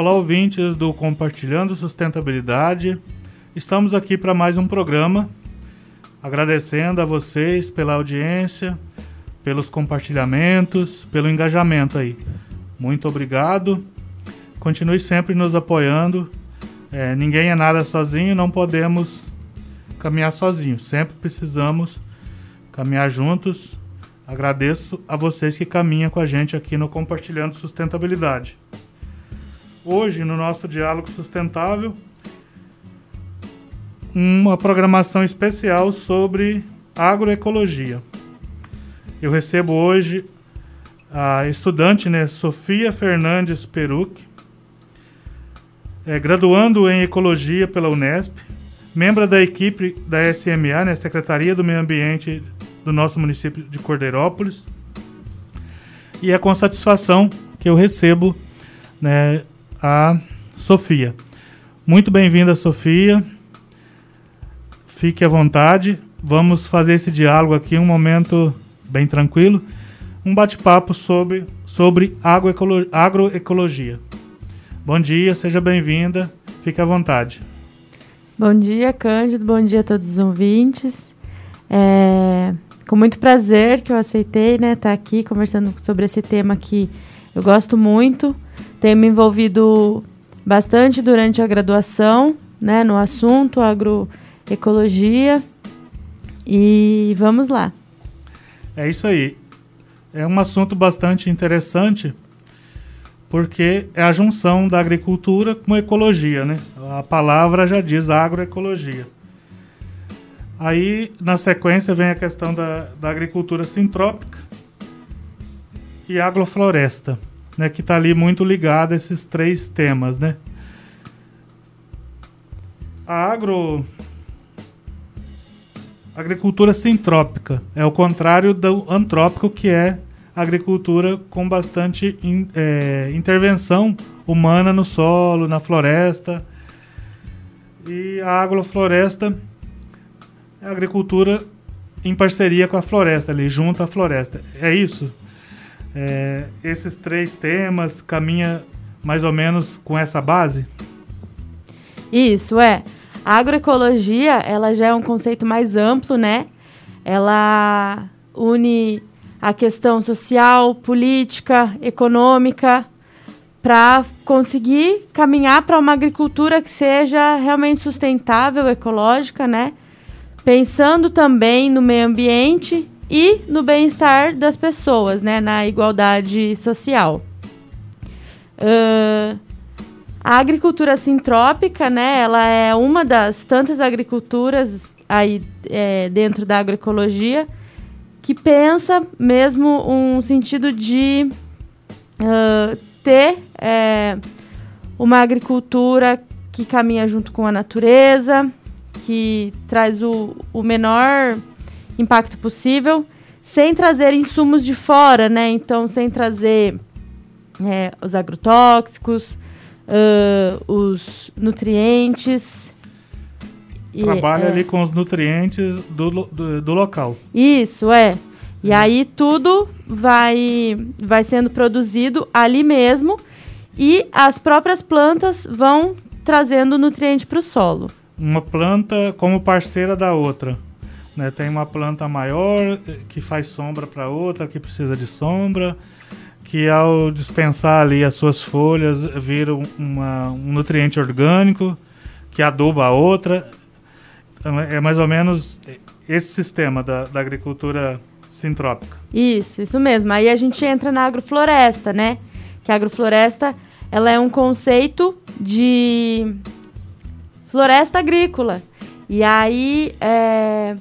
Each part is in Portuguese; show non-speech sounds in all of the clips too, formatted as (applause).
Olá, ouvintes do Compartilhando Sustentabilidade. Estamos aqui para mais um programa. Agradecendo a vocês pela audiência, pelos compartilhamentos, pelo engajamento aí. Muito obrigado. Continue sempre nos apoiando. É, ninguém é nada sozinho, não podemos caminhar sozinhos. Sempre precisamos caminhar juntos. Agradeço a vocês que caminham com a gente aqui no Compartilhando Sustentabilidade. Hoje, no nosso Diálogo Sustentável, uma programação especial sobre agroecologia. Eu recebo hoje a estudante né, Sofia Fernandes Peruc, é, graduando em Ecologia pela Unesp, membro da equipe da SMA, né, Secretaria do Meio Ambiente do nosso município de Cordeirópolis. E é com satisfação que eu recebo né, a Sofia. Muito bem-vinda, Sofia. Fique à vontade. Vamos fazer esse diálogo aqui, um momento bem tranquilo. Um bate-papo sobre, sobre agroecologia. Bom dia, seja bem-vinda. Fique à vontade. Bom dia, Cândido. Bom dia a todos os ouvintes. É, com muito prazer que eu aceitei estar né, tá aqui conversando sobre esse tema que eu gosto muito. Tenho me envolvido bastante durante a graduação né, no assunto agroecologia. E vamos lá. É isso aí. É um assunto bastante interessante porque é a junção da agricultura com ecologia, né? A palavra já diz agroecologia. Aí, na sequência, vem a questão da, da agricultura sintrópica e agrofloresta, né? Que está ali muito ligada a esses três temas, né? A agro... Agricultura sintrópica é o contrário do antrópico, que é agricultura com bastante in, é, intervenção humana no solo, na floresta. E a agrofloresta é a agricultura em parceria com a floresta, ali junto à floresta. É isso? É, esses três temas caminha mais ou menos com essa base? Isso, é. A agroecologia, ela já é um conceito mais amplo, né? Ela une a questão social, política, econômica, para conseguir caminhar para uma agricultura que seja realmente sustentável, ecológica, né? Pensando também no meio ambiente e no bem-estar das pessoas, né? Na igualdade social. Uh, a agricultura sintrópica, né? Ela é uma das tantas agriculturas aí é, dentro da agroecologia que pensa mesmo um sentido de uh, ter é, uma agricultura que caminha junto com a natureza, que traz o, o menor impacto possível, sem trazer insumos de fora, né? Então, sem trazer é, os agrotóxicos, uh, os nutrientes Trabalha é. ali com os nutrientes do, do, do, local. Isso, é. E aí tudo vai, vai sendo produzido ali mesmo e as próprias plantas vão trazendo nutriente para o solo. Uma planta como parceira da outra. Né? Tem uma planta maior que faz sombra para outra que precisa de sombra, que ao dispensar ali as suas folhas vira uma, um nutriente orgânico que aduba a outra então, é, é mais ou menos esse sistema da, da agricultura sintrópica. Isso, isso mesmo. Aí a gente entra na agrofloresta, né? Que a agrofloresta ela é um conceito de floresta agrícola. E aí é,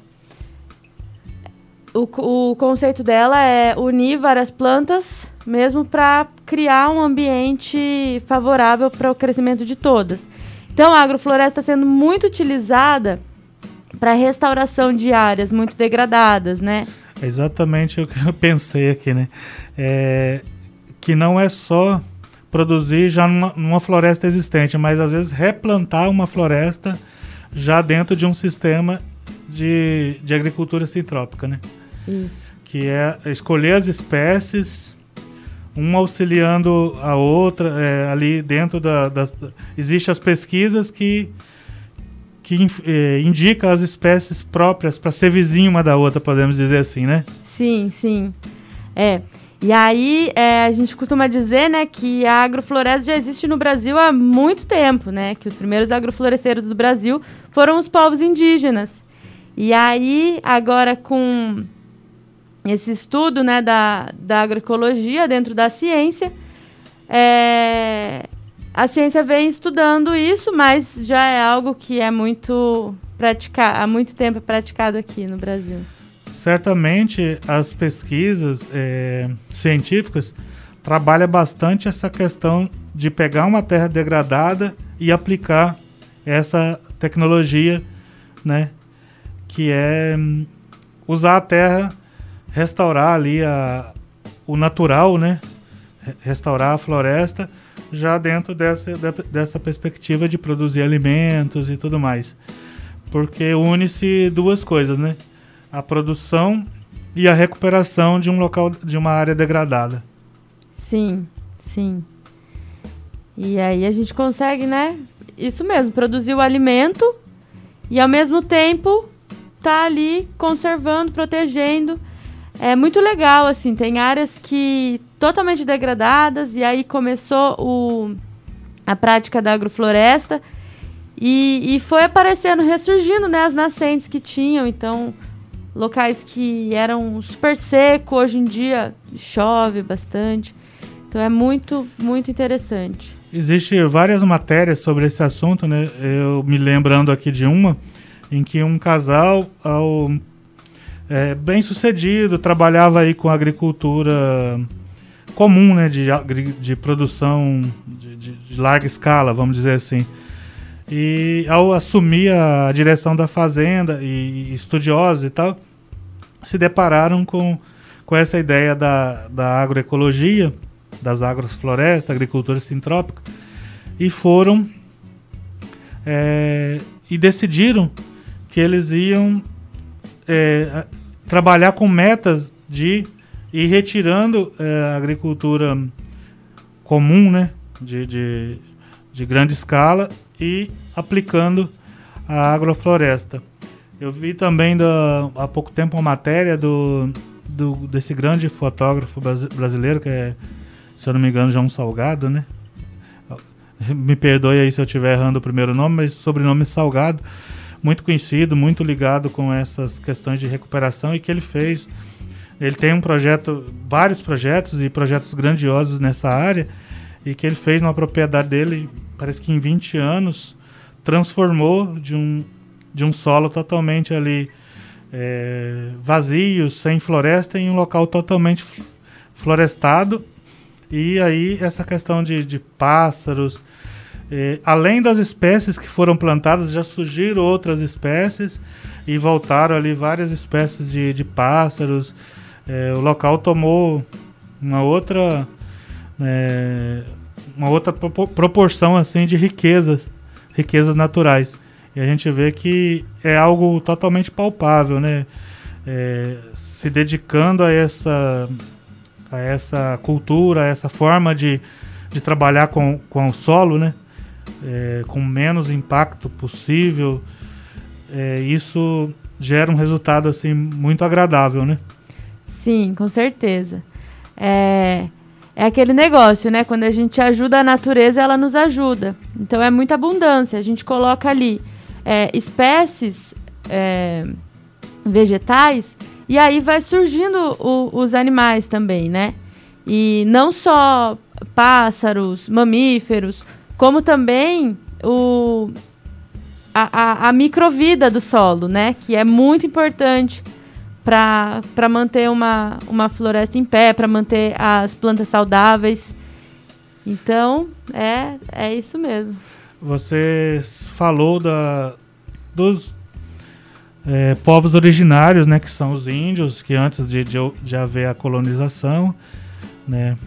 o, o conceito dela é unir várias plantas mesmo para criar um ambiente favorável para o crescimento de todas. Então a agrofloresta está sendo muito utilizada para restauração de áreas muito degradadas, né? É exatamente o que eu pensei aqui, né? É, que não é só produzir já numa, numa, floresta existente, mas às vezes replantar uma floresta já dentro de um sistema de, de agricultura sintrópica, né? Isso. Que é escolher as espécies, um auxiliando a outra, é, ali dentro da, das... Existem as pesquisas que, que é, indicam as espécies próprias para ser vizinho uma da outra, podemos dizer assim, né? Sim, sim. É. E aí, é, a gente costuma dizer, né, que a agrofloresta já existe no Brasil há muito tempo, né? Que os primeiros agrofloresteiros do Brasil foram os povos indígenas. E aí, agora com esse estudo né, da, da agroecologia dentro da ciência. É, a ciência vem estudando isso, mas já é algo que é muito praticado, há muito tempo é praticado aqui no Brasil. Certamente as pesquisas é, científicas trabalham bastante essa questão de pegar uma terra degradada e aplicar essa tecnologia, né, que é hum, usar a terra restaurar ali a, o natural, né? Restaurar a floresta já dentro dessa, dessa perspectiva de produzir alimentos e tudo mais. Porque une-se duas coisas, né? A produção e a recuperação de um local, de uma área degradada. Sim, sim. E aí a gente consegue, né? Isso mesmo, produzir o alimento e ao mesmo tempo tá ali conservando, protegendo. É muito legal, assim, tem áreas que totalmente degradadas, e aí começou o, a prática da agrofloresta, e, e foi aparecendo, ressurgindo, né, as nascentes que tinham, então, locais que eram super seco, hoje em dia chove bastante, então é muito, muito interessante. Existem várias matérias sobre esse assunto, né, eu me lembrando aqui de uma, em que um casal, ao é, bem sucedido, trabalhava aí com agricultura comum, né, de, de produção de, de, de larga escala, vamos dizer assim. E ao assumir a direção da fazenda e, e estudiosos e tal, se depararam com, com essa ideia da, da agroecologia, das agroflorestas, agricultura sintrópica, e foram é, e decidiram que eles iam é, trabalhar com metas de ir retirando é, a agricultura comum, né, de, de, de, grande escala e aplicando a agrofloresta. Eu vi também da, há pouco tempo uma matéria do, do, desse grande fotógrafo brasileiro, que é, se eu não me engano, João Salgado, né? Me perdoe aí se eu estiver errando o primeiro nome, mas sobrenome Salgado muito conhecido, muito ligado com essas questões de recuperação e que ele fez. Ele tem um projeto, vários projetos e projetos grandiosos nessa área e que ele fez numa propriedade dele, parece que em 20 anos, transformou de um, de um solo totalmente ali é, vazio, sem floresta, em um local totalmente florestado. E aí essa questão de, de pássaros, além das espécies que foram plantadas, já surgiram outras espécies e voltaram ali várias espécies de, de pássaros. É, o local tomou uma outra é, uma outra proporção assim de riquezas, riquezas naturais. E a gente vê que é algo totalmente palpável, né? É, se dedicando a essa a essa cultura, a essa forma de, de trabalhar com, com o solo, né? É, com menos impacto possível, é, isso gera um resultado assim muito agradável, né? Sim, com certeza. É, é aquele negócio, né? Quando a gente ajuda a natureza, ela nos ajuda. Então é muita abundância. A gente coloca ali é, espécies é, vegetais e aí vai surgindo o, os animais também, né? E não só pássaros, mamíferos, como também o, a, a, a microvida do solo, né? Que é muito importante para manter uma, uma floresta em pé, para manter as plantas saudáveis. Então, é, é isso mesmo. Você falou da, dos é, povos originários, né, que são os índios, que antes de, de, de haver a colonização, né,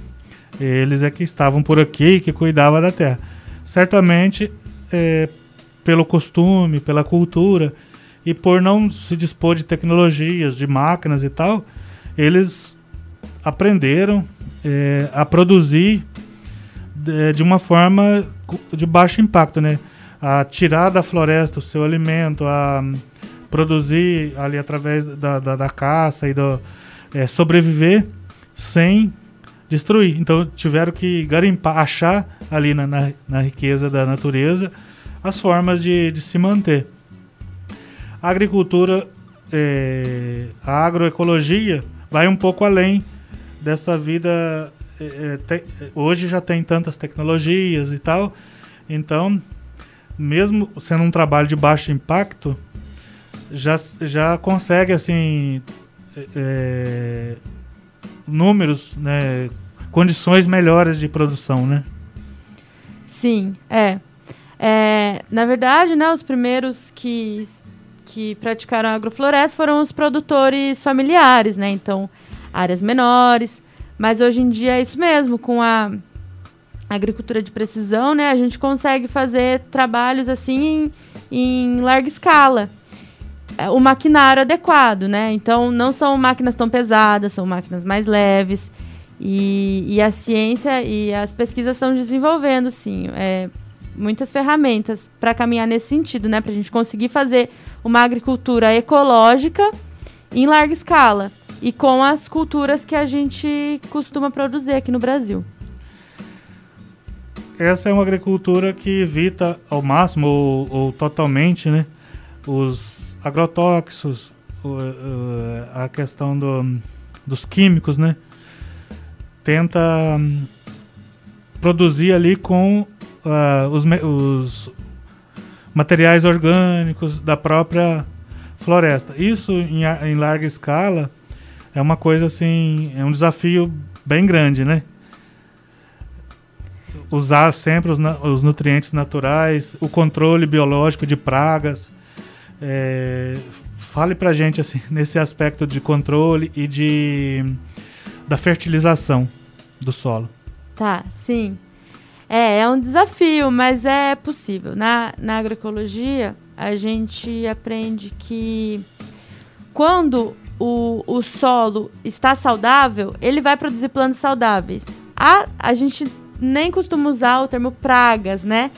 eles é que estavam por aqui, que cuidavam da terra certamente é, pelo costume, pela cultura e por não se dispor de tecnologias, de máquinas e tal, eles aprenderam é, a produzir de, de, uma forma de baixo impacto, né? A tirar da floresta o seu alimento, a produzir ali através da, da, da caça e do é, sobreviver sem destruir. Então tiveram que garimpar, achar ali na, na, na riqueza da natureza as formas de, de se manter. A agricultura, é, a agroecologia vai um pouco além dessa vida. É, te, hoje já tem tantas tecnologias e tal, então, mesmo sendo um trabalho de baixo impacto, já, já consegue assim é, números, né, condições melhores de produção, né? Sim, é. é. Na verdade, né, os primeiros que que praticaram agrofloresta foram os produtores familiares, né? Então, áreas menores. Mas hoje em dia é isso mesmo, com a agricultura de precisão, né? A gente consegue fazer trabalhos assim em, em larga escala. É, o maquinário adequado, né? Então, não são máquinas tão pesadas, são máquinas mais leves. E, e a ciência e as pesquisas estão desenvolvendo, sim. É, muitas ferramentas para caminhar nesse sentido, né? Para a gente conseguir fazer uma agricultura ecológica em larga escala e com as culturas que a gente costuma produzir aqui no Brasil. Essa é uma agricultura que evita ao máximo ou, ou totalmente, né, os agrotóxicos, a questão do, dos químicos, né? Tenta hum, produzir ali com uh, os, os materiais orgânicos da própria floresta. Isso em, em, larga escala é uma coisa assim, é um desafio bem grande, né? Usar sempre os, os nutrientes naturais, o controle biológico de pragas. É, fale pra gente assim, (laughs) nesse aspecto de controle e de da fertilização do solo. Tá, sim. É, é um desafio, mas é possível. Na, na agroecologia, a gente aprende que quando o, o solo está saudável, ele vai produzir plantas saudáveis. A, a gente nem costuma usar o termo pragas, né?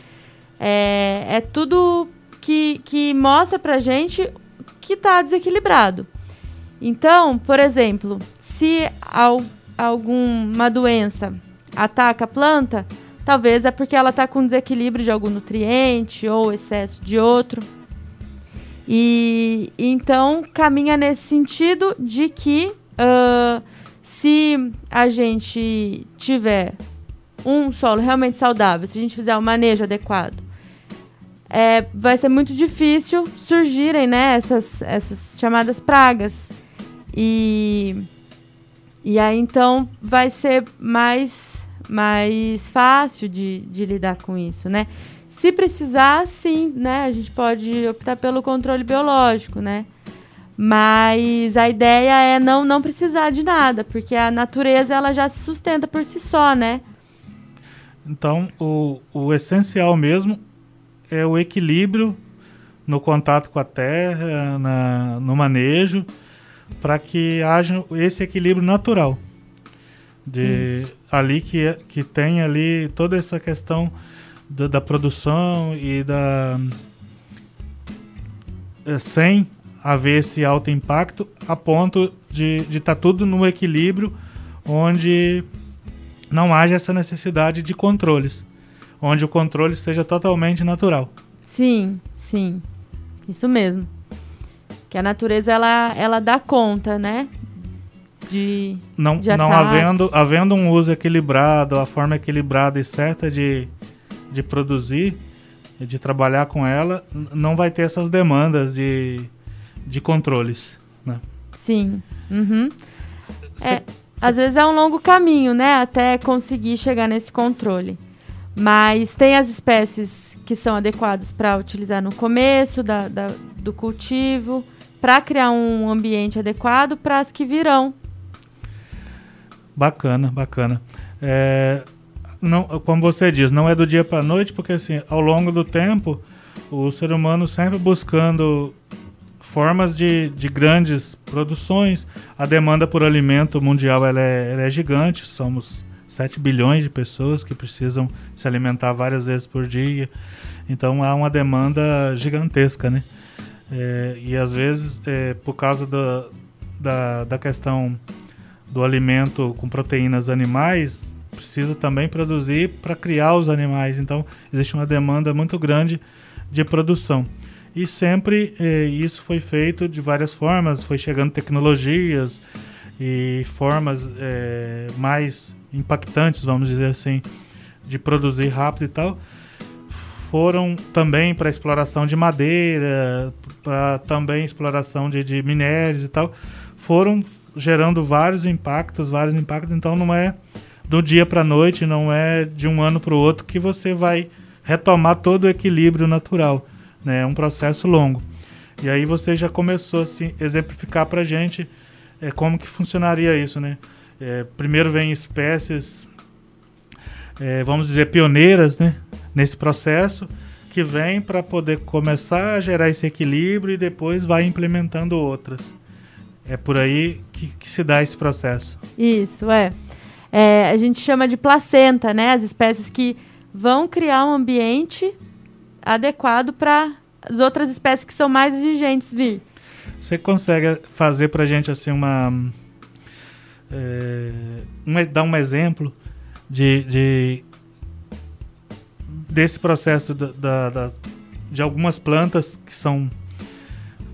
É, é tudo que, que mostra pra gente que está desequilibrado. Então, por exemplo, se al, alguma doença ataca a planta, Talvez é porque ela está com desequilíbrio de algum nutriente ou excesso de outro. E então caminha nesse sentido de que uh, se a gente tiver um solo realmente saudável, se a gente fizer o um manejo adequado, é, vai ser muito difícil surgirem né, essas, essas chamadas pragas. E, e aí então vai ser mais mais fácil de, de lidar com isso, né? Se precisar, sim, né? A gente pode optar pelo controle biológico, né? Mas a ideia é não, não precisar de nada, porque a natureza ela já se sustenta por si só, né? Então, o, o essencial mesmo é o equilíbrio no contato com a terra, na, no manejo, para que haja esse equilíbrio natural de Isso. ali que, que tem ali toda essa questão da, da produção e da é, sem haver esse alto impacto a ponto de estar tá tudo no equilíbrio onde não haja essa necessidade de controles onde o controle seja totalmente natural. Sim sim. Isso mesmo. Que a natureza ela ela dá conta né? De não de não havendo havendo um uso equilibrado a forma equilibrada e certa de, de produzir de trabalhar com ela não vai ter essas demandas de, de controles né? sim. Uhum. É, às vezes é um longo caminho né? Até conseguir chegar nesse controle mas tem as espécies que são adequadas para utilizar no começo da, da do cultivo para criar um ambiente adequado para as que virão Bacana, bacana. É, não, como você diz, não é do dia para a noite, porque assim, ao longo do tempo, o ser humano sempre buscando formas de, de grandes produções. A demanda por alimento mundial ela é, ela é gigante, somos 7 bilhões de pessoas que precisam se alimentar várias vezes por dia. Então há uma demanda gigantesca, né? É, e às vezes, é, por causa da, da, da questão do alimento com proteínas animais, precisa também produzir para criar os animais. Então existe uma demanda muito grande de produção. E sempre eh, isso foi feito de várias formas, foi chegando tecnologias e formas eh, mais impactantes, vamos dizer assim, de produzir rápido e tal. Foram também para exploração de madeira, para também exploração de, de minérios e tal. Foram gerando vários impactos, vários impactos. Então não é do dia para noite, não é de um ano para o outro que você vai retomar todo o equilíbrio natural né? É um processo longo. E aí você já começou a exemplificar para gente é, como que funcionaria isso, né? É, primeiro vem espécies, é, vamos dizer, pioneiras, né? Nesse processo, que vem para poder começar a gerar esse equilíbrio e depois vai implementando outras. É por aí que, que se dá esse processo. Isso, é. é. A gente chama de placenta, né? As espécies que vão criar um ambiente adequado para as outras espécies que são mais exigentes vir. Você consegue fazer para a gente assim uma, é, dar um exemplo de, de desse processo da, da, da, de algumas plantas que são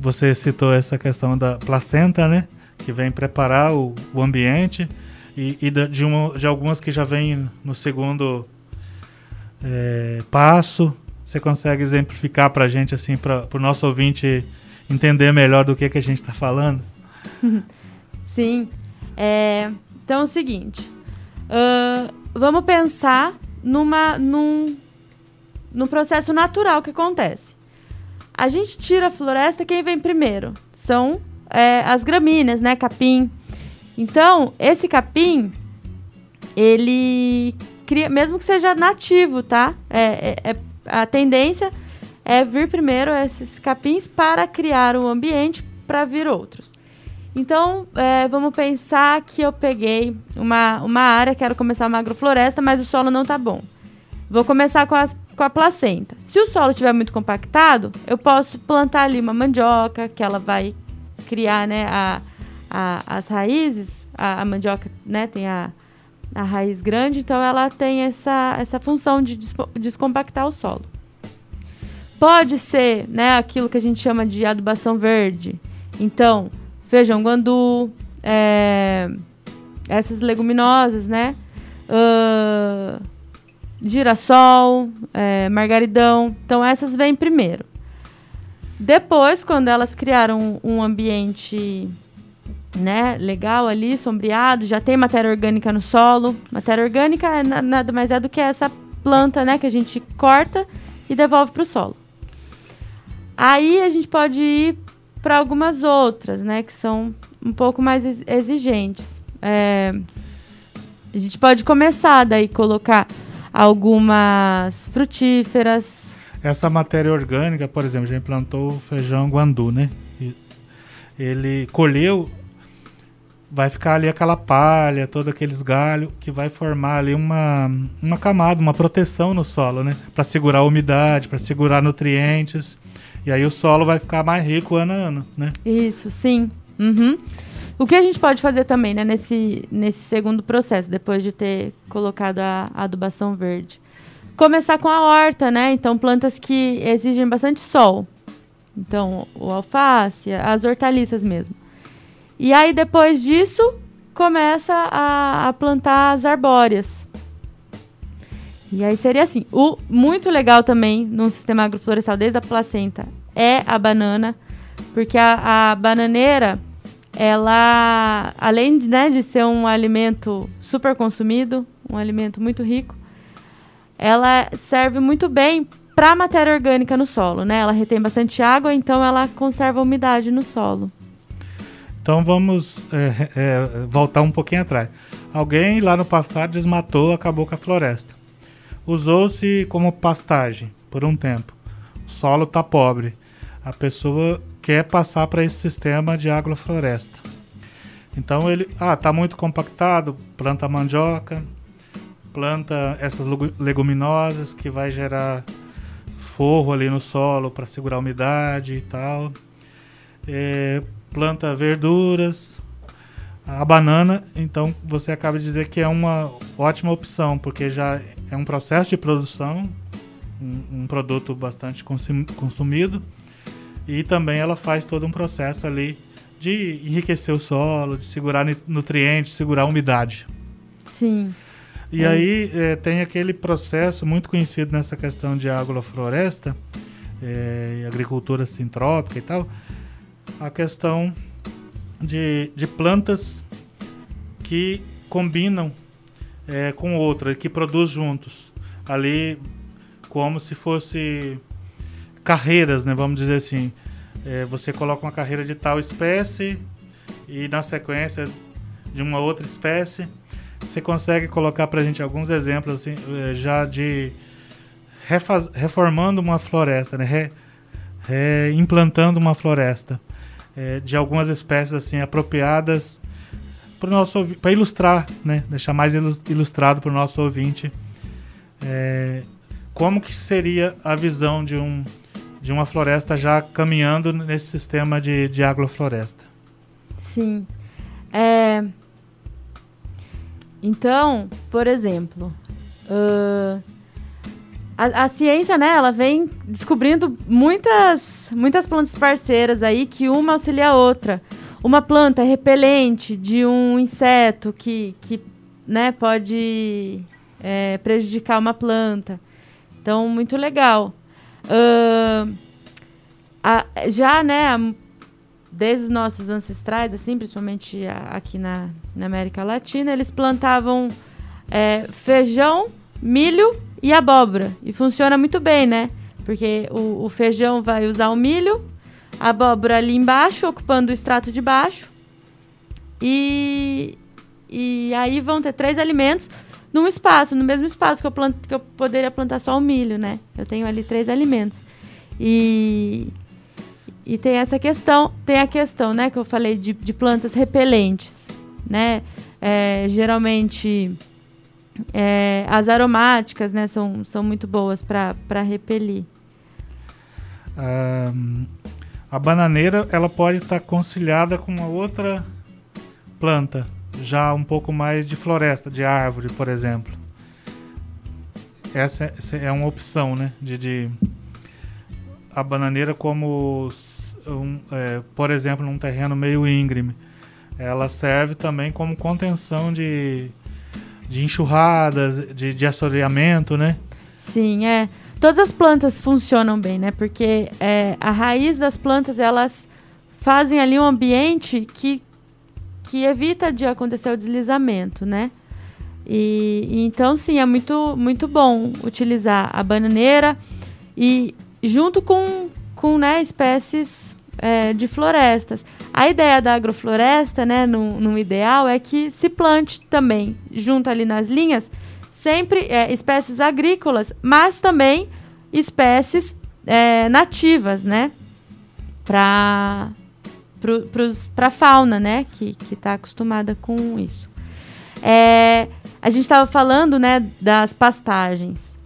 você citou essa questão da placenta, né, que vem preparar o, o ambiente e, e de, uma, de algumas que já vêm no segundo é, passo você consegue exemplificar para a gente, assim, para o nosso ouvinte entender melhor do que, que a gente está falando? (laughs) Sim. É, então é o seguinte. Uh, vamos pensar numa, num, num processo natural que acontece. A gente tira a floresta, quem vem primeiro? São é, as gramíneas, né? Capim. Então, esse capim, ele cria, mesmo que seja nativo, tá? É, é, é a tendência é vir primeiro esses capins para criar um ambiente para vir outros. Então, é, vamos pensar que eu peguei uma, uma área, quero começar uma agrofloresta, mas o solo não está bom. Vou começar com, as, com a placenta. Se o solo estiver muito compactado, eu posso plantar ali uma mandioca, que ela vai criar né, a, a, as raízes. A, a mandioca né, tem a, a raiz grande, então ela tem essa, essa função de descompactar o solo. Pode ser né, aquilo que a gente chama de adubação verde. Então, feijão guandu, é, essas leguminosas, né? Uh, girassol, é, margaridão. Então, essas vêm primeiro. Depois, quando elas criaram um ambiente né, legal ali, sombreado, já tem matéria orgânica no solo. Matéria orgânica é nada mais é do que essa planta, né, que a gente corta e devolve para o solo. Aí a gente pode ir para algumas outras, né, que são um pouco mais exigentes. É, a gente pode começar daí colocar algumas frutíferas. Essa matéria orgânica, por exemplo, a gente plantou feijão guandu, né? Ele colheu vai ficar ali aquela palha, todos aqueles galhos que vai formar ali uma, uma camada, uma proteção no solo, né? Para segurar a umidade, para segurar nutrientes. E aí o solo vai ficar mais rico ano a ano, né? Isso, sim. Uhum. O que a gente pode fazer também, né, nesse, nesse segundo processo, depois de ter colocado a, a adubação verde? Começar com a horta, né? Então, plantas que exigem bastante sol. Então, o alface, as hortaliças mesmo. E aí, depois disso, começa a, a plantar as arbóreas. E aí seria assim. O muito legal também no sistema agroflorestal, desde a placenta, é a banana, porque a, a bananeira, ela, além de, né, de ser um alimento super consumido, um alimento muito rico, ela serve muito bem para matéria orgânica no solo, né? Ela retém bastante água, então ela conserva a umidade no solo. Então vamos é, é, voltar um pouquinho atrás. Alguém lá no passado desmatou, acabou com a floresta. Usou-se como pastagem por um tempo. O solo está pobre. A pessoa quer passar para esse sistema de agrofloresta. Então ele, ah, tá muito compactado, planta mandioca, planta essas leguminosas que vai gerar forro ali no solo para segurar a umidade e tal. É, planta verduras, a banana, então você acaba de dizer que é uma ótima opção, porque já é um processo de produção, um, um produto bastante consumido, e também ela faz todo um processo ali de enriquecer o solo, de segurar nutrientes, segurar a umidade. Sim. E é aí é, tem aquele processo muito conhecido nessa questão de agrofloresta, é, agricultura sintrópica e tal, a questão de, de plantas que combinam é, com outras, que produzem juntos. Ali como se fosse carreiras, né, vamos dizer assim. É, você coloca uma carreira de tal espécie e na sequência de uma outra espécie. Você consegue colocar para a gente alguns exemplos assim, é, já de refaz, reformando uma floresta, né? Re, reimplantando uma floresta é, de algumas espécies assim apropriadas para nosso para ilustrar, né? Deixar mais ilustrado para o nosso ouvinte é, como que seria a visão de um de uma floresta já caminhando nesse sistema de, de agrofloresta. Sim. É... Então, por exemplo, uh... a, a, ciência, né, ela vem descobrindo muitas, muitas plantas parceiras aí que uma auxilia a outra. Uma planta é repelente de um inseto que, que né, pode é, prejudicar uma planta. Então, muito legal. Uh, a, já, né, desde os nossos ancestrais, assim, principalmente aqui na, na América Latina, eles plantavam é, feijão, milho e abóbora. E funciona muito bem, né? Porque o, o, feijão vai usar o milho, a abóbora ali embaixo, ocupando o extrato de baixo. E, e aí vão ter três alimentos num espaço, no mesmo espaço que eu, que eu poderia plantar só o milho, né? Eu tenho ali três alimentos. E, e tem essa questão, tem a questão, né, que eu falei de, de plantas repelentes, né? É, geralmente é, as aromáticas, né, são, são muito boas para repelir. A bananeira, ela pode estar tá conciliada com uma outra planta, já um pouco mais de floresta, de árvore, por exemplo. Essa é, é uma opção, né? De, de a bananeira como, um, é, por exemplo, num terreno meio íngreme. Ela serve também como contenção de, de enxurradas, de, de assoreamento, né? Sim, é. Todas as plantas funcionam bem, né? Porque é, a raiz das plantas, elas fazem ali um ambiente que que evita de acontecer o deslizamento, né? E, e, então sim, é muito muito bom utilizar a bananeira e junto com com né, espécies é, de florestas. A ideia da agrofloresta, né, no, ideal, é que se plante também, junto ali nas linhas, sempre é, espécies agrícolas, mas também espécies é, nativas, né, para para a fauna, né, que está acostumada com isso. É, a gente estava falando, né, das pastagens.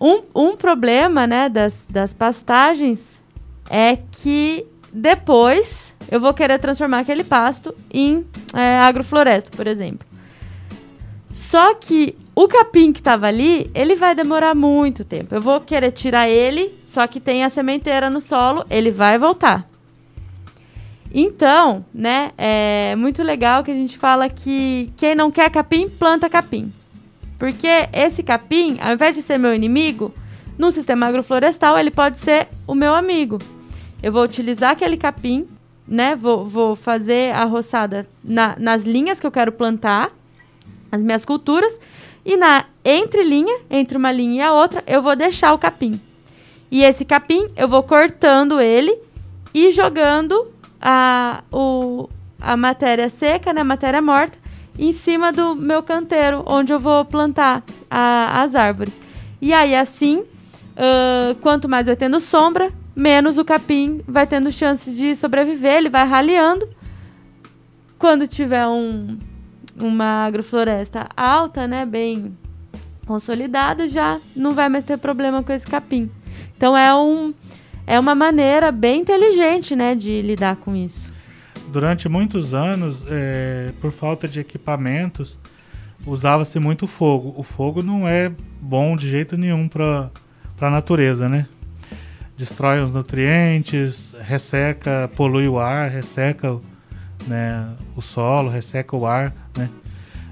Um, um problema, né, das, das pastagens é que depois eu vou querer transformar aquele pasto em é, agrofloresta, por exemplo. Só que o capim que estava ali, ele vai demorar muito tempo. Eu vou querer tirar ele, só que tem a sementeira no solo, ele vai voltar. Então, né, é muito legal que a gente fala que quem não quer capim, planta capim. Porque esse capim, ao invés de ser meu inimigo, no sistema agroflorestal ele pode ser o meu amigo. Eu vou utilizar aquele capim, né, vou, vou fazer a roçada na, nas linhas que eu quero plantar, as minhas culturas, e na entrelinha, entre uma linha e a outra, eu vou deixar o capim. E esse capim, eu vou cortando ele e jogando a, o, a matéria seca, né, a matéria morta, em cima do meu canteiro, onde eu vou plantar a, as árvores. E aí, assim, uh, quanto mais eu tendo sombra, menos o capim vai tendo chances de sobreviver, ele vai raleando. Quando tiver um, uma agrofloresta alta, né, bem consolidada, já não vai mais ter problema com esse capim. Então é um é uma maneira bem inteligente, né, de lidar com isso. Durante muitos anos, é, por falta de equipamentos, usava-se muito fogo. O fogo não é bom de jeito nenhum para a natureza, né? Destrói os nutrientes, resseca, polui o ar, resseca né, o solo, resseca o ar, né?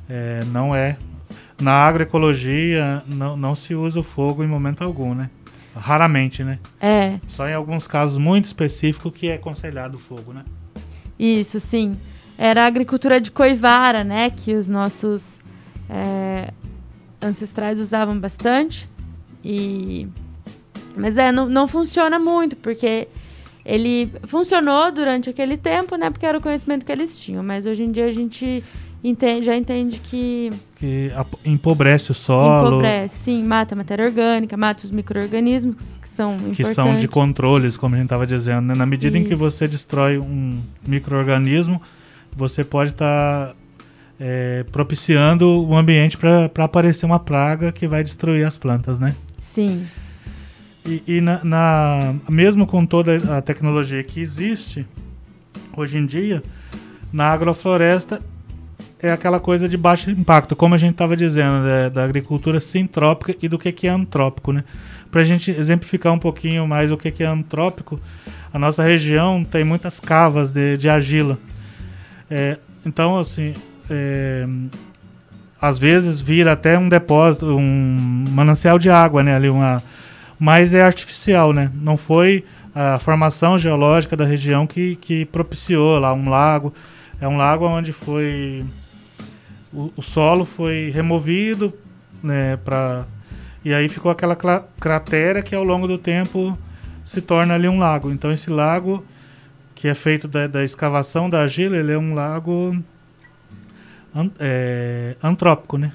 É, não é. Na agroecologia não, não se usa o fogo em momento algum, né? Raramente, né? É. Só em alguns casos muito específicos que é aconselhado o fogo, né? Isso, sim. Era a agricultura de coivara, né? Que os nossos é, ancestrais usavam bastante. E... Mas é, não, não funciona muito, porque ele funcionou durante aquele tempo, né? Porque era o conhecimento que eles tinham. Mas hoje em dia a gente entende, já entende que. Que empobrece o solo. Empobrece, sim, mata a matéria orgânica, mata os micro-organismos que são que são de controles, como a gente estava dizendo. Né? Na medida Isso. em que você destrói um micro-organismo, você pode estar tá, é, propiciando o ambiente para aparecer uma praga que vai destruir as plantas, né? Sim. E, e na, na, mesmo com toda a tecnologia que existe, hoje em dia, na agrofloresta é aquela coisa de baixo impacto, como a gente estava dizendo, né, da agricultura sintrópica e do que, que é antrópico. Né? Para a gente exemplificar um pouquinho mais o que, que é antrópico, a nossa região tem muitas cavas de, de argila. É, então, assim, é, às vezes vira até um depósito, um manancial de água, né? Ali uma, mas é artificial, né? Não foi a formação geológica da região que, que propiciou lá um lago. É um lago onde foi o, solo foi removido, né, para e aí ficou aquela cratera que ao longo do tempo se torna ali um lago. Então esse lago que é feito da, da escavação da argila, ele é um lago an, é, antrópico, né?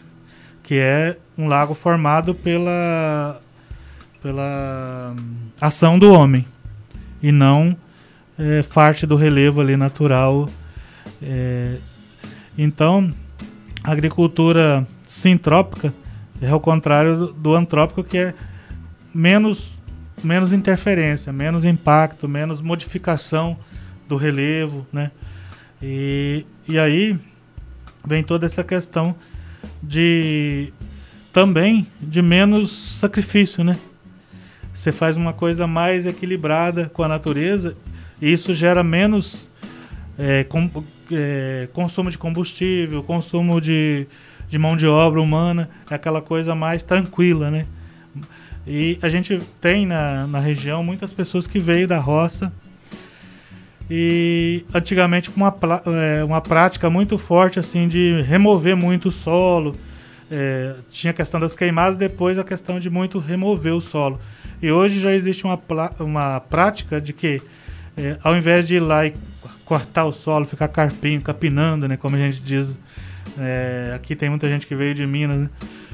Que é um lago formado pela pela ação do homem e não é, parte do relevo ali natural. É, então agricultura sintrópica é ao contrário do, do antrópico, que é menos, menos interferência, menos impacto, menos modificação do relevo, né? E, e aí vem toda essa questão de também de menos sacrifício, né? Você faz uma coisa mais equilibrada com a natureza e isso gera menos é, com, é, consumo de combustível, consumo de, de mão de obra humana, é aquela coisa mais tranquila, né? E a gente tem na, na região muitas pessoas que veio da roça e antigamente com uma, é, uma prática muito forte assim de remover muito o solo. É, tinha a questão das queimadas, depois a questão de muito remover o solo. E hoje já existe uma, uma prática de que, é, ao invés de ir lá e cortar o solo, ficar carpinho, capinando, né? Como a gente diz. É, aqui tem muita gente que veio de Minas, né?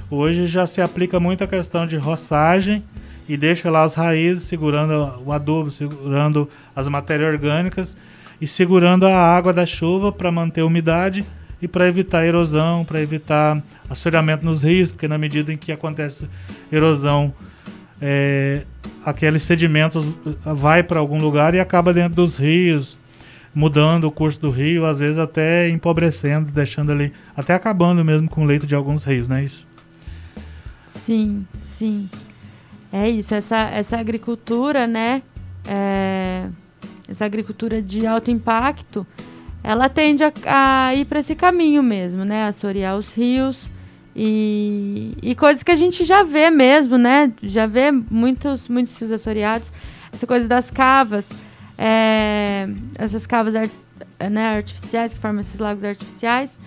Hoje já se aplica muito a questão de roçagem e deixa lá as raízes segurando o adubo, segurando as matérias orgânicas e segurando a água da chuva para manter a umidade e para evitar erosão, para evitar assoreamento nos rios, porque na medida em que acontece erosão, é, aqueles sedimentos vai para algum lugar e acaba dentro dos rios, mudando o curso do rio, às vezes até empobrecendo, deixando ali, até acabando mesmo com o leito de alguns rios, não é isso? Sim, sim. É isso, essa, essa agricultura, né? É, essa agricultura de alto impacto, ela tende a, a ir para esse caminho mesmo, né? Assorear os rios e, e coisas que a gente já vê mesmo, né? Já vê muitos, muitos rios assoreados. Essa coisa das cavas é, essas cavas art, né, artificiais, que formam esses lagos artificiais,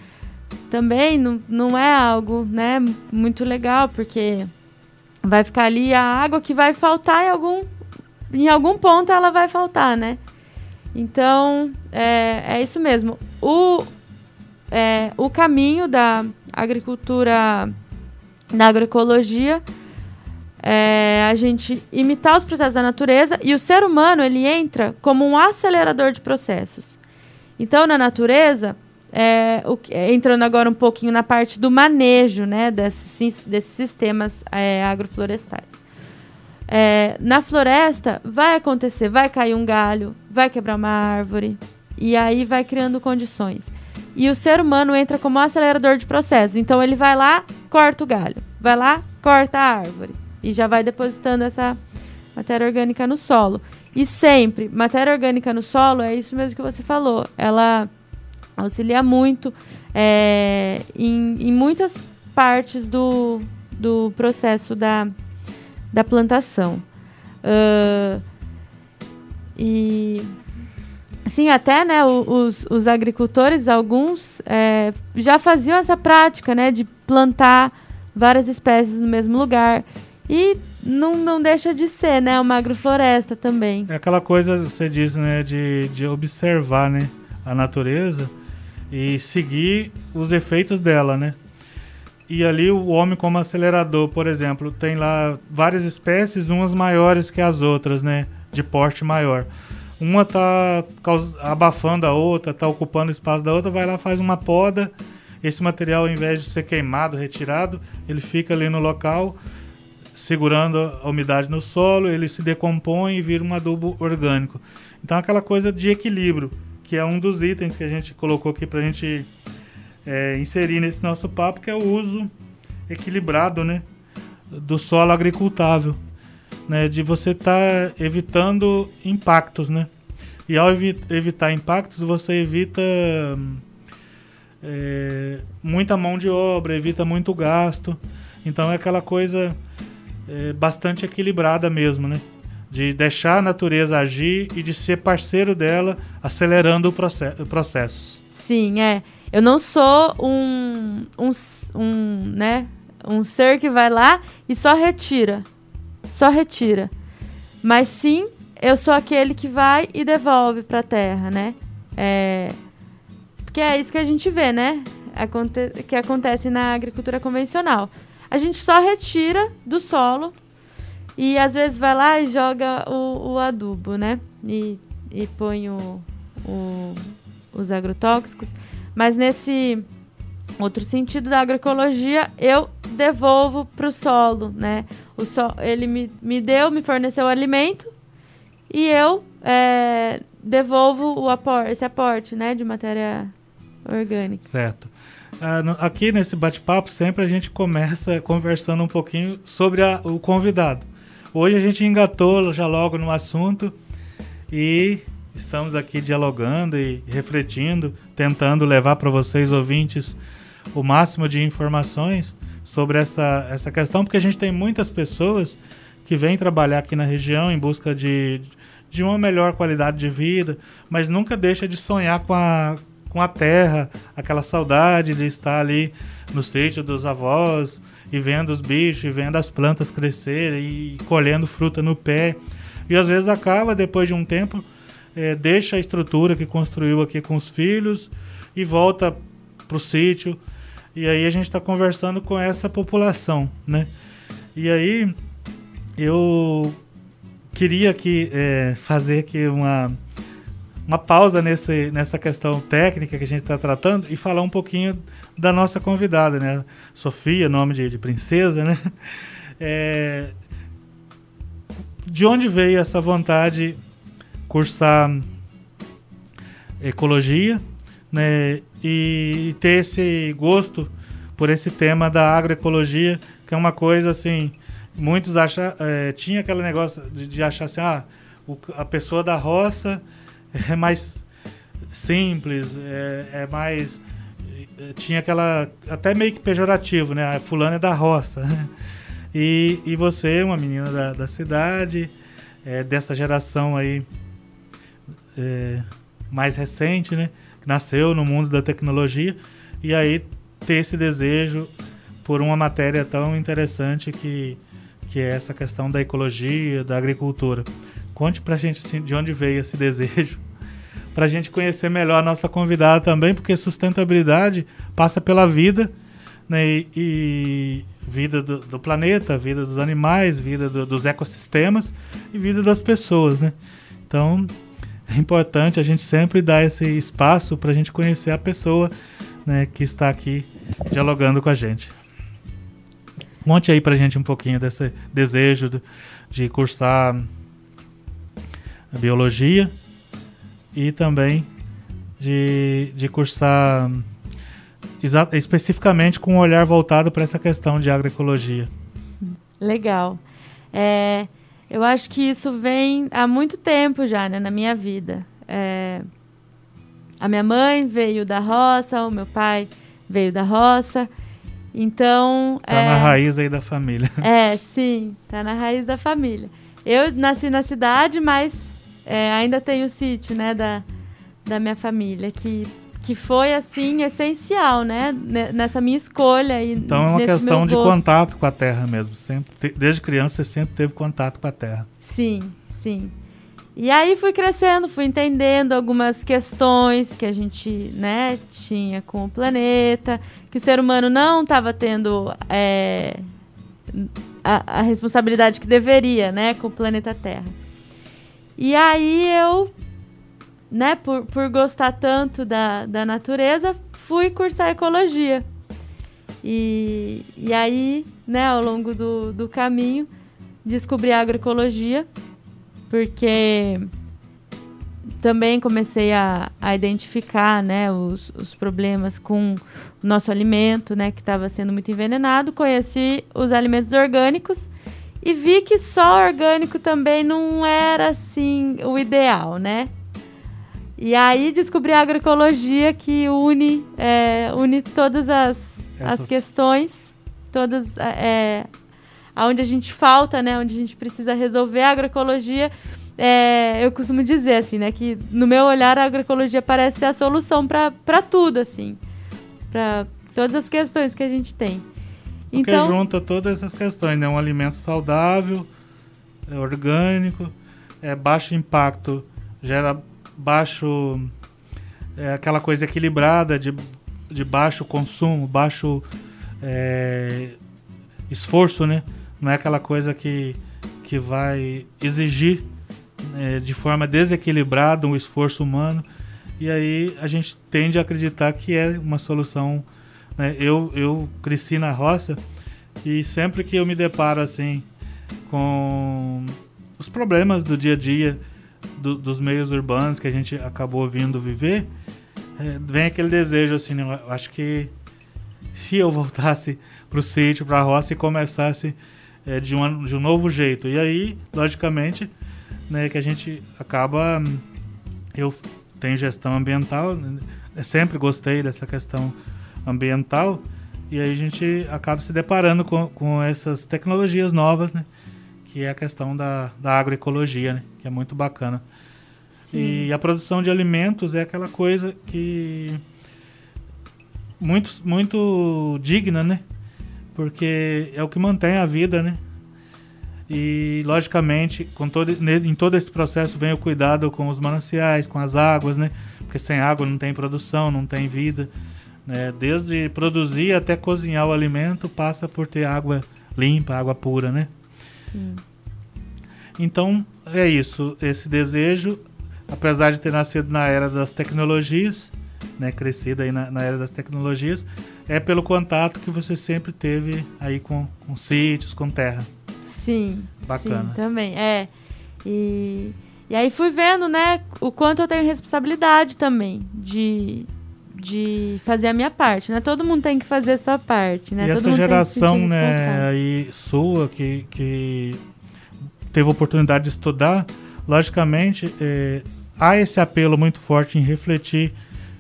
também não, não é algo né, muito legal, porque vai ficar ali a água que vai faltar em algum, em algum ponto ela vai faltar, né? Então, é, é isso mesmo. O, é, o caminho da agricultura, da agroecologia, é, a gente imitar os processos da natureza e o ser humano ele entra como um acelerador de processos. Então, na natureza, é, o, entrando agora um pouquinho na parte do manejo né, desses, desses sistemas é, agroflorestais. É, na floresta, vai acontecer, vai cair um galho, vai quebrar uma árvore, e aí vai criando condições. E o ser humano entra como acelerador de processo. Então, ele vai lá, corta o galho, vai lá, corta a árvore e já vai depositando essa matéria orgânica no solo. E sempre, matéria orgânica no solo é isso mesmo que você falou. Ela auxilia muito é, em, em, muitas partes do, do processo da, da plantação. Uh, e sim, até né, os, os agricultores, alguns, é, já faziam essa prática né, de plantar várias espécies no mesmo lugar. E não, não deixa de ser, né? Uma agrofloresta também. É aquela coisa, você diz, né? De, de observar, né? A natureza e seguir os efeitos dela, né? E ali o homem como acelerador, por exemplo, tem lá várias espécies, umas maiores que as outras, né? De porte maior. Uma tá abafando a outra, tá ocupando o espaço da outra, vai lá faz uma poda. Esse material, ao invés de ser queimado, retirado, ele fica ali no local segurando a umidade no solo, ele se decompõe e vira um adubo orgânico. Então, aquela coisa de equilíbrio, que é um dos itens que a gente colocou aqui para a gente é, inserir nesse nosso papo, que é o uso equilibrado né, do solo agricultável. Né, de você estar tá evitando impactos. Né? E ao evi evitar impactos, você evita é, muita mão de obra, evita muito gasto. Então é aquela coisa é, bastante equilibrada mesmo, né? De deixar a natureza agir e de ser parceiro dela, acelerando o processo, processos. Sim, é. Eu não sou um, um, um, né, um ser que vai lá e só retira. Só retira. Mas sim, eu sou aquele que vai e devolve para a terra, né? É, porque é isso que a gente vê, né? Aconte que acontece na agricultura convencional. A gente só retira do solo e às vezes vai lá e joga o, o adubo, né? E, e põe o, o, os agrotóxicos. Mas nesse outro sentido da agroecologia, eu devolvo para o solo, né? O so, ele me, me deu, me forneceu alimento e eu é, devolvo o esse aporte, né, de matéria orgânica. Certo. Uh, aqui nesse bate-papo sempre a gente começa conversando um pouquinho sobre a, o convidado. Hoje a gente engatou já logo no assunto e estamos aqui dialogando e refletindo, tentando levar para vocês ouvintes o máximo de informações sobre essa, essa questão, porque a gente tem muitas pessoas que vêm trabalhar aqui na região em busca de, de uma melhor qualidade de vida, mas nunca deixa de sonhar com a, com a terra, aquela saudade de estar ali no sítio dos avós e vendo os bichos, e vendo as plantas crescerem e colhendo fruta no pé. E às vezes acaba, depois de um tempo, é, deixa a estrutura que construiu aqui com os filhos e volta para o sítio. E aí a gente está conversando com essa população, né? E aí eu queria aqui é, fazer aqui uma uma pausa nesse, nessa questão técnica que a gente está tratando e falar um pouquinho da nossa convidada, né? Sofia, nome de, de princesa, né? (laughs) É, de onde veio essa vontade cursar ecologia, né? E ter esse gosto por esse tema da agroecologia, que é uma coisa assim, muitos acham, é, tinha aquele negócio de, de achar assim, ah, o, a pessoa da roça é mais simples, é, é mais é, tinha aquela até meio que pejorativo, né? A fulana é da roça. Né? E, e você, uma menina da, da cidade, é, dessa geração aí é, mais recente, né? Nasceu no mundo da tecnologia e aí ter esse desejo por uma matéria tão interessante que, que é essa questão da ecologia, da agricultura. Conte pra gente assim, de onde veio esse desejo, pra gente conhecer melhor a nossa convidada também, porque sustentabilidade passa pela vida, né? E, e vida do, do, planeta, vida dos animais, vida do, dos ecossistemas e vida das pessoas, né? Então é importante a gente sempre dar esse espaço para a gente conhecer a pessoa né, que está aqui dialogando com a gente. Conte aí para a gente um pouquinho desse desejo de, de cursar biologia e também de, de cursar especificamente com um olhar voltado para essa questão de agroecologia. Legal. É, eu acho que isso vem há muito tempo já né, na minha vida. É, a minha mãe veio da roça, o meu pai veio da roça. Então. Tá é, na raiz aí da família. É, sim, tá na raiz da família. Eu nasci na cidade, mas é, ainda tenho o sítio, né, da, da minha família, que, que foi, assim, essencial, né, nessa minha escolha. E então é uma questão de contato com a terra mesmo. Sempre, desde criança você sempre teve contato com a terra. Sim, sim. E aí fui crescendo, fui entendendo algumas questões que a gente né, tinha com o planeta, que o ser humano não estava tendo é, a, a, responsabilidade que deveria né, com o planeta Terra. E aí eu, né, por, por gostar tanto da, da natureza, fui cursar ecologia. E, e aí, né, ao longo do, do caminho, descobri a agroecologia porque também comecei a, a identificar né, os, os problemas com o nosso alimento, né, que estava sendo muito envenenado. Conheci os alimentos orgânicos e vi que só orgânico também não era assim o ideal, né? E aí descobri a agroecologia que une, é, une todas as, as questões, todas é, onde a gente falta, né, onde a gente precisa resolver a agroecologia. É, eu costumo dizer assim, né, que no meu olhar a agroecologia parece ser a solução para tudo, assim, para todas as questões que a gente tem. Porque então, junta todas essas questões, né, um alimento saudável, é orgânico, é baixo impacto, gera baixo é, aquela coisa equilibrada de, de baixo consumo, baixo é, esforço, né? não é aquela coisa que, que vai exigir é, de forma desequilibrada um esforço humano. E aí a gente tende a acreditar que é uma solução. Né? Eu, eu cresci na roça e sempre que eu me deparo assim com os problemas do dia a dia do, dos meios urbanos que a gente acabou vindo viver, é, vem aquele desejo assim, né? eu acho que se eu (laughs) voltasse para o sítio, para a roça e começasse é, de, um, de um novo jeito. E aí, logicamente, né, que a gente acaba. Eu tenho gestão ambiental, né, sempre gostei dessa questão ambiental, e aí a gente acaba se deparando com, com essas tecnologias novas, né? Que é a questão da, da agroecologia, né? Que é muito bacana. Sim. E a produção de alimentos é aquela coisa que muito, muito digna, né? porque é o que mantém a vida, né? E, logicamente, com todo, em todo esse processo vem o cuidado com os mananciais, com as águas, né? Porque sem água não tem produção, não tem vida. Né? Desde produzir até cozinhar o alimento passa por ter água limpa, água pura, né? Sim. Então, é isso. Esse desejo, apesar de ter nascido na era das tecnologias, né? Crescido aí na, na era das tecnologias, é pelo contato que você sempre teve aí com, com sítios, com terra. Sim. Bacana. Sim, também. É. E, e aí fui vendo, né, o quanto eu tenho responsabilidade também de, de fazer a minha parte, né? Todo mundo tem que fazer a sua parte, né? E Todo essa geração, né, aí sua que, que teve a oportunidade de estudar, logicamente, é, há esse apelo muito forte em refletir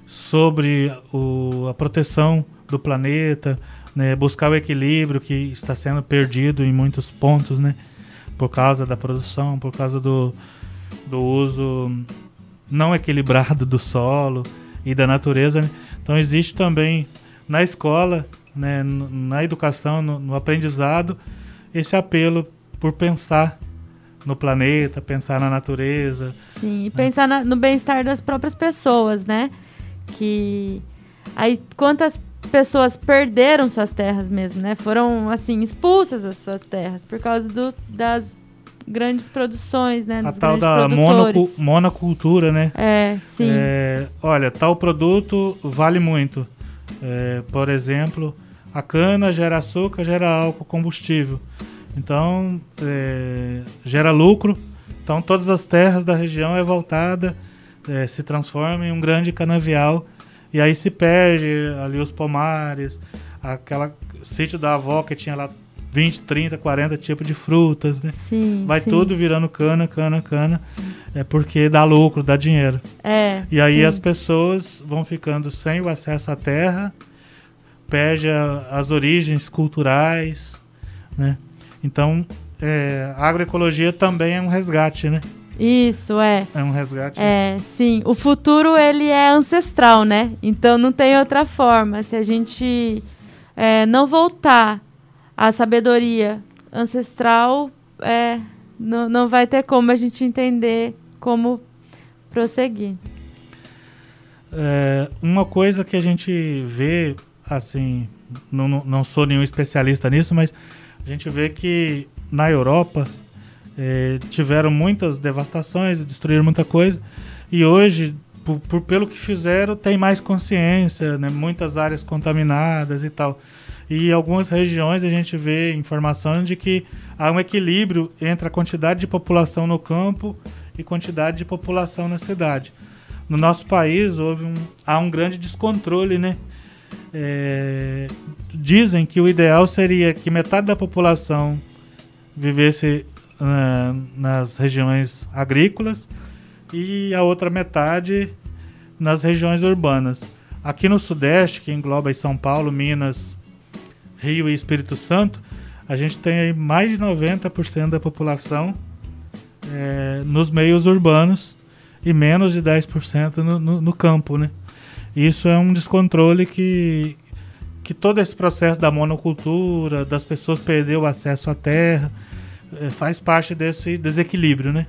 sobre o, a proteção do planeta, né, buscar o equilíbrio que está sendo perdido em muitos pontos, né, por causa da produção, por causa do, do uso não equilibrado do solo e da natureza. Né? Então existe também na escola, né, na educação, no, no aprendizado, esse apelo por pensar no planeta, pensar na natureza. Sim, e né? pensar na, no bem-estar das próprias pessoas, né? Que aí quantas pessoas perderam suas terras mesmo, né? Foram, assim, expulsas das suas terras por causa do, das grandes produções, né? A tal da monocu monocultura, né? É, sim. É, olha, tal produto vale muito. É, por exemplo, a cana gera açúcar, gera álcool, combustível. Então, é, gera lucro. Então, todas as terras da região é voltada, é, se transforma em um grande canavial. E aí se perde ali os pomares, aquela sítio da avó que tinha lá 20, 30, 40 tipos de frutas, né? Sim, Vai sim. tudo virando cana, cana, cana. É porque dá lucro, dá dinheiro. É. E aí sim. as pessoas vão ficando sem o acesso à terra, perde a- as origens culturais, né? Então, é, a agroecologia também é um resgate, né? Isso, é. É um resgate. É, sim. O futuro, ele é ancestral, né? Então não tem outra forma. Se a gente é, não voltar à sabedoria ancestral, é, não, não vai ter como a gente entender como prosseguir. É, uma coisa que a gente vê, assim, não- não sou nenhum especialista nisso, mas a gente vê que na Europa é, tiveram muitas devastações, destruíram muita coisa, e hoje, por, por- pelo que fizeram, tem mais consciência, né, muitas áreas contaminadas e tal. E em algumas regiões a gente vê informação de que há um equilíbrio entre a quantidade de população no campo e quantidade de população na cidade no nosso país houve um, há um grande descontrole, né? É, dizem que o ideal seria que metade da população vivesse ah, nas regiões agrícolas e a outra metade nas regiões urbanas. Aqui no Sudeste, que engloba São Paulo, Minas, Rio e Espírito Santo, a gente tem mais de 90% da população é, nos meios urbanos e menos de 10% no, no, no campo, né? Isso é um descontrole que, que todo esse processo da monocultura, das pessoas perder o acesso à terra, eh, faz parte desse desequilíbrio, né?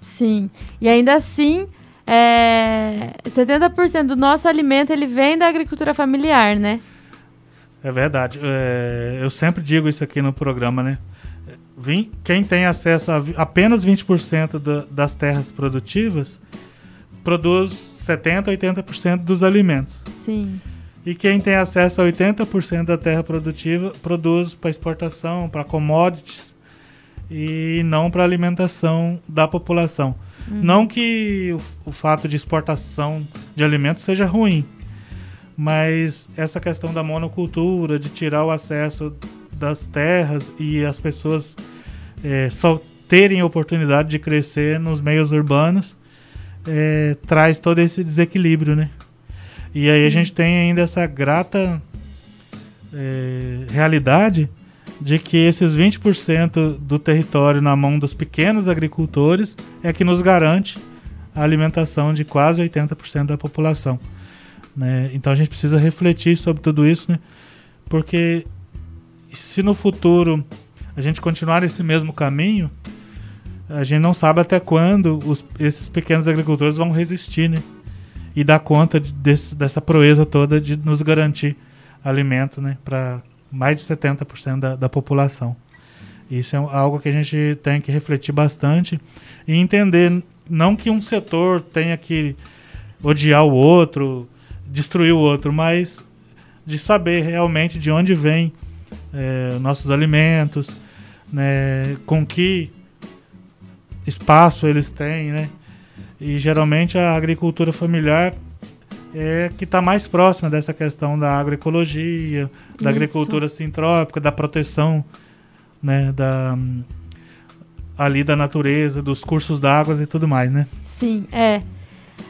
Sim. E ainda assim, é, 70% do nosso alimento ele vem da agricultura familiar, né? É verdade. É, eu sempre digo isso aqui no programa, né? Vim- quem tem acesso a apenas 20% da- das terras produtivas produz 70, 80% dos alimentos. Sim. E quem tem acesso a 80% da terra produtiva produz para exportação, para commodities e não para alimentação da população. Não que o, o fato de exportação de alimentos seja ruim, mas essa questão da monocultura, de tirar o acesso das terras e as pessoas eh, só terem oportunidade de crescer nos meios urbanos, eh, traz todo esse desequilíbrio, né? E aí a gente tem ainda essa grata eh, realidade de que esses 20% do território na mão dos pequenos agricultores é que nos garante a alimentação de quase 80% da população. Né? Então a gente precisa refletir sobre tudo isso, né? porque se no futuro a gente continuar esse mesmo caminho, a gente não sabe até quando os- esses pequenos agricultores vão resistir, né? E dar conta de- desse- dessa proeza toda de nos garantir alimento, né? Para mais de 70% da, da população. Isso é algo que a gente tem que refletir bastante e entender não que um setor tenha que odiar o outro, destruir o outro, mas de saber realmente de onde vêm eh, nossos alimentos, né, com que espaço eles têm, né? E geralmente a agricultura familiar é que está mais próxima dessa questão da agroecologia, da Isso. agricultura sintrópica, da proteção, né, da ali da natureza, dos cursos d'água e tudo mais, né? Sim, é.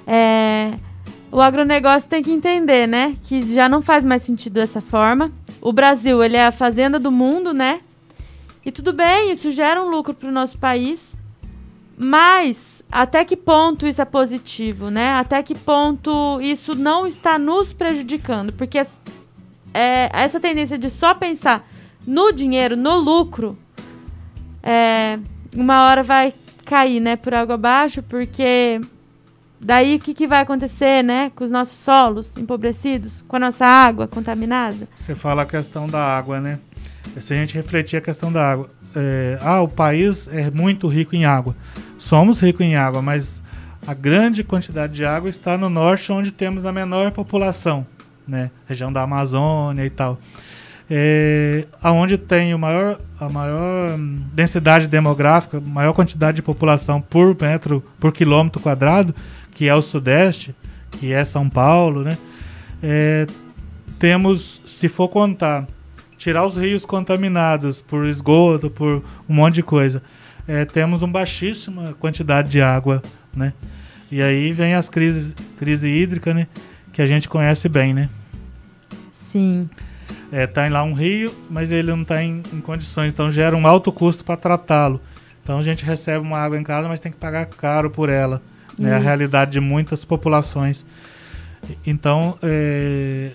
É, O agronegócio tem que entender, né? Que já não faz mais sentido dessa forma. O Brasil, ele é a fazenda do mundo, né? E tudo bem, isso gera um lucro para o nosso país. Mas até que ponto isso é positivo, né? Até que ponto isso não está nos prejudicando? Porque é, essa tendência de só pensar no dinheiro, no lucro, é, uma hora vai cair, né, por água abaixo, porque daí o que, que vai acontecer, né? Com os nossos solos empobrecidos, com a nossa água contaminada? Você fala a questão da água, né? Se a gente refletir a questão da água. É, ah, o país é muito rico em água. Somos ricos em água, mas a grande quantidade de água está no norte, onde temos a menor população, né? Região da Amazônia e tal. É, aonde tem o maior, a maior hum, densidade demográfica, maior quantidade de população por metro, por quilômetro quadrado, que é o Sudeste, que é São Paulo, né? É, temos, se for contar, tirar os rios contaminados por esgoto, por um monte de coisa, é, temos uma baixíssima quantidade de água, né? E aí vem as crises, crise hídrica, né? Que a gente conhece bem, né? Sim. É, tá lá um rio, mas ele não está em, em, condições, então gera um alto custo para tratá-lo. Então a gente recebe uma água em casa, mas tem que pagar caro por ela. É né? a realidade de muitas populações. Então, é,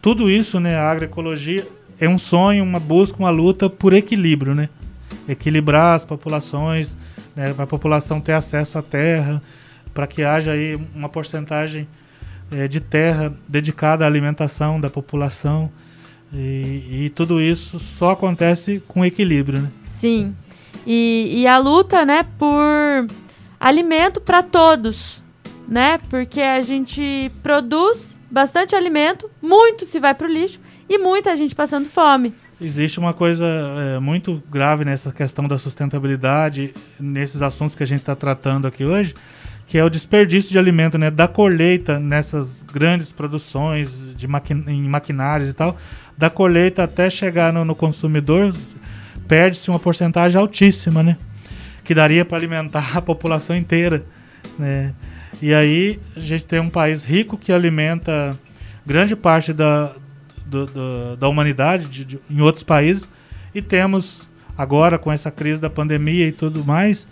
tudo isso, né, a agroecologia é um sonho, uma busca, uma luta por equilíbrio, né? Equilibrar as populações, né, para a população ter acesso à terra, para que haja aí uma porcentagem é, de terra dedicada à alimentação da população. E, e, tudo isso só acontece com equilíbrio, né? Sim. E, e a luta, né, por alimento para todos, né? Porque a gente produz bastante alimento, muito se vai para o lixo e muita gente passando fome. Existe uma coisa é, muito grave nessa questão da sustentabilidade, nesses assuntos que a gente está tratando aqui hoje, que é o desperdício de alimento, né? Da colheita nessas grandes produções de maqui em maquinários e tal, da colheita até chegar no, no consumidor, perde-se uma porcentagem altíssima, né? Que daria para alimentar a população inteira, né? E aí a gente tem um país rico que alimenta grande parte da, do, do, da humanidade de, de, em outros países e temos agora com essa crise da pandemia e tudo mais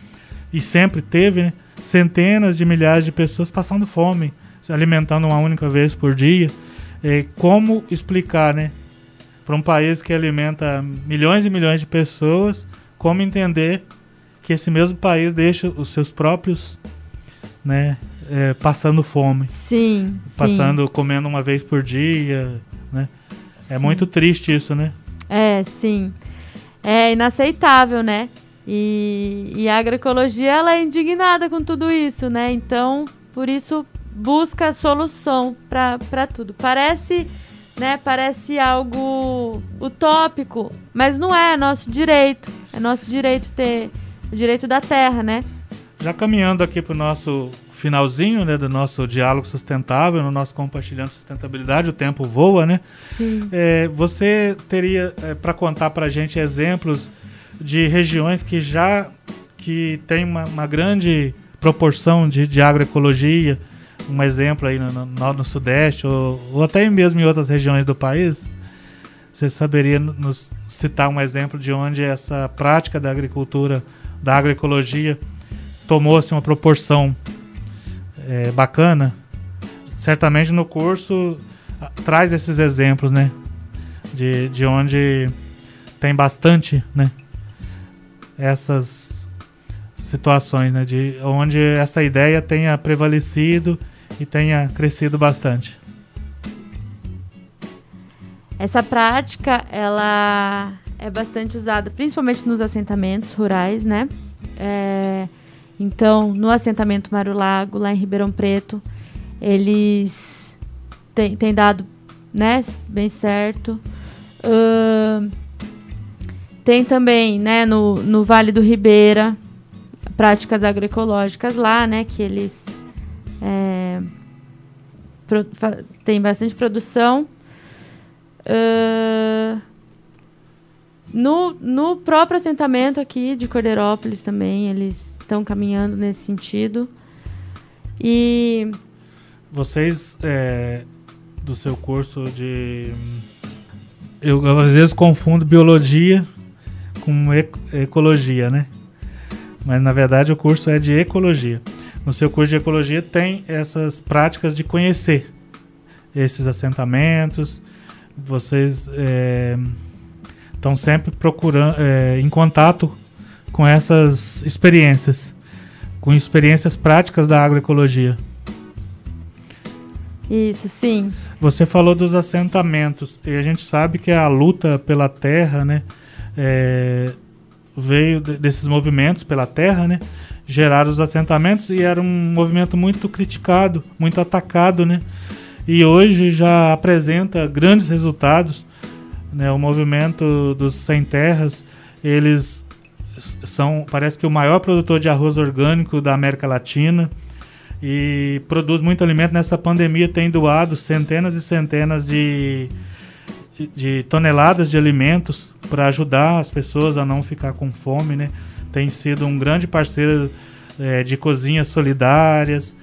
e sempre teve né, centenas de milhares de pessoas passando fome se alimentando uma única vez por dia é, como explicar né para um país que alimenta milhões e milhões de pessoas como entender que esse mesmo país deixa os seus próprios né é, passando fome sim passando sim. comendo uma vez por dia né é sim. muito triste isso, né? É, sim. É inaceitável, né? E, e a agroecologia ela é indignada com tudo isso, né? Então, por isso busca solução para tudo. Parece, né? Parece algo utópico, mas não é, é nosso direito. É nosso direito ter o direito da terra, né? Já caminhando aqui para o nosso finalzinho né, do nosso diálogo sustentável, no nosso compartilhando sustentabilidade, o tempo voa, né? Sim. É, você teria é, para contar para a gente exemplos de regiões que já que tem uma, uma grande proporção de, de agroecologia, um exemplo aí no, no, no Sudeste ou, ou, até mesmo em outras regiões do país? Você saberia nos citar um exemplo de onde essa prática da agricultura, da agroecologia, tomou assim, uma proporção é, bacana, certamente no curso traz esses exemplos, né? De, de onde tem bastante, né? Essas situações, né? De onde essa ideia tenha prevalecido e tenha crescido bastante. Essa prática, ela é bastante usada, principalmente nos assentamentos rurais, né? É, então, no assentamento Mário Lago, lá em Ribeirão Preto, eles têm, têm dado né, bem certo. Uh, tem também né, no, no Vale do Ribeira práticas agroecológicas lá, né, que eles é, pro, bastante produção. Uh, no, no próprio assentamento aqui de Cordeirópolis também, eles estão caminhando nesse sentido. E. Vocês, é, do seu curso de. Eu às vezes confundo biologia com ecologia, né? Mas na verdade o curso é de ecologia. No seu curso de ecologia tem essas práticas de conhecer esses assentamentos. Vocês estão sempre procurando, é, em contato com essas experiências, com experiências práticas da agroecologia. Isso, sim. Você falou dos assentamentos e a gente sabe que a luta pela terra, né, é, veio de, desses movimentos pela terra, né, geraram os assentamentos e era um movimento muito criticado, muito atacado, né, e hoje já apresenta grandes resultados, né, o movimento dos sem terras, eles são, parece que o maior produtor de arroz orgânico da América Latina e produz muito alimento. Nessa pandemia tem doado centenas e centenas de, de toneladas de alimentos para ajudar as pessoas a não ficar com fome, né? Tem sido um grande parceiro é, de cozinhas solidárias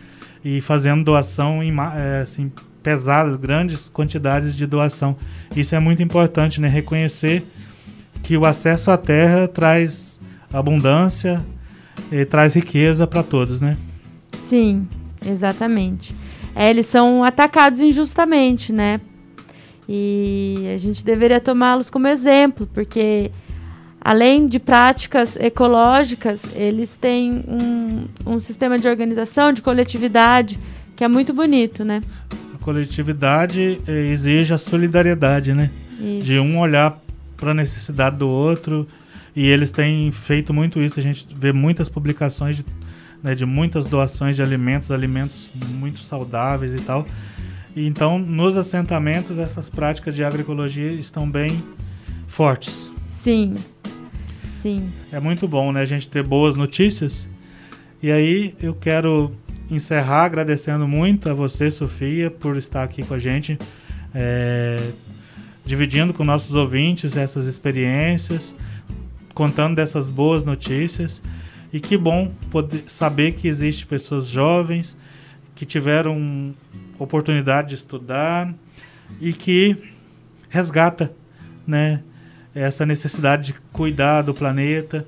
e fazendo doação em, é, assim, pesadas, grandes quantidades de doação. Isso é muito importante, né? Reconhecer que o acesso à terra traz abundância e traz riqueza para todos, né? Sim, exatamente. É, eles são atacados injustamente, né? E a gente deveria tomá-los como exemplo, porque além de práticas ecológicas, eles têm um, um sistema de organização, de coletividade, que é muito bonito, né? Coletividade eh, exige a solidariedade, né? Isso. De um olhar para a necessidade do outro. E eles têm feito muito isso. A gente vê muitas publicações de né, de muitas doações de alimentos, alimentos muito saudáveis e tal. E então, nos assentamentos, essas práticas de agroecologia estão bem fortes. Sim, sim. É muito bom, né, a gente ter boas notícias. E aí, eu quero encerrar agradecendo muito a você, Sofia, por estar aqui com a gente, é, dividindo com nossos ouvintes essas experiências, contando dessas boas notícias. E que bom poder saber que existe pessoas jovens que tiveram oportunidade de estudar e que resgata, né, essa necessidade de cuidar do planeta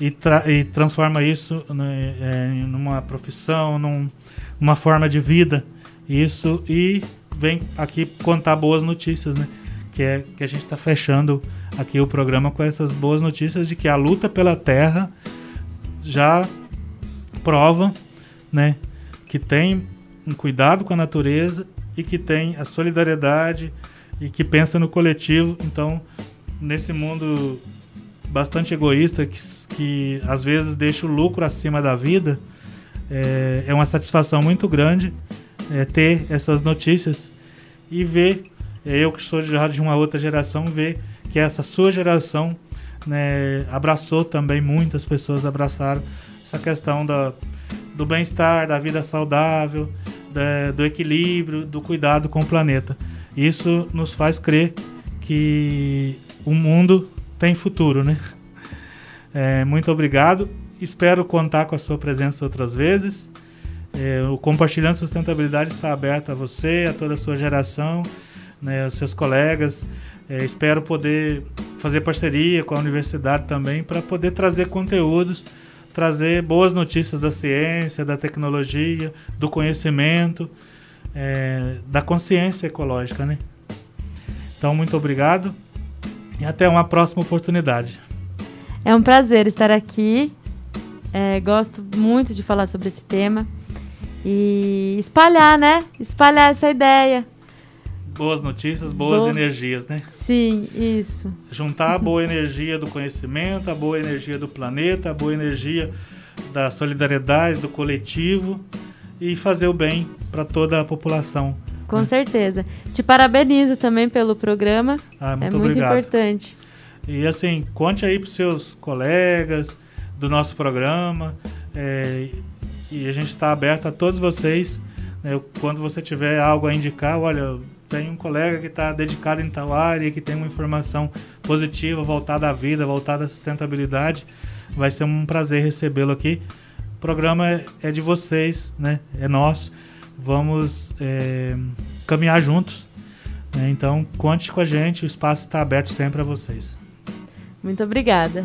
e, tra e transforma isso né, é, numa profissão, num, numa forma de vida. Isso e vem aqui contar boas notícias, né? Que é que a gente está fechando aqui o programa com essas boas notícias de que a luta pela terra já prova, né, que tem um cuidado com a natureza e que tem a solidariedade e que pensa no coletivo. Então, nesse mundo bastante egoísta que, que às vezes deixa o lucro acima da vida, é, é uma satisfação muito grande é, ter essas notícias e ver, é, eu que sou já de uma outra geração, ver que essa sua geração né, abraçou também, muitas pessoas abraçaram essa questão da, do bem-estar, da vida saudável, da, do equilíbrio, do cuidado com o planeta. Isso nos faz crer que o mundo tem futuro, né? É, muito obrigado. Espero contar com a sua presença outras vezes. É, o Compartilhando Sustentabilidade está aberto a você, a toda a sua geração, né, aos seus colegas. É, espero poder fazer parceria com a universidade também para poder trazer conteúdos, trazer boas notícias da ciência, da tecnologia, do conhecimento, é, da consciência ecológica, né? Então, muito obrigado e até uma próxima oportunidade. É um prazer estar aqui. É, gosto muito de falar sobre esse tema e espalhar, né? Espalhar essa ideia boas notícias, boas boa. energias, né? Sim, isso. Juntar a (laughs) boa energia do conhecimento, a boa energia do planeta, a boa energia da solidariedade, do coletivo e fazer o bem para toda a população. Com certeza. Te parabenizo também pelo programa. Ah, muito é muito obrigado. importante. E assim, conte aí para seus colegas do nosso programa. É, e a gente está aberto a todos vocês. Né, quando você tiver algo a indicar, olha, tem um colega que está dedicado em tal área, que tem uma informação positiva voltada à vida, voltada à sustentabilidade. Vai ser um prazer recebê-lo aqui. O programa é, é de vocês, né? É nosso. Vamos é, caminhar juntos. Né? Então, conte com a gente. O espaço está aberto sempre a vocês. Muito obrigada.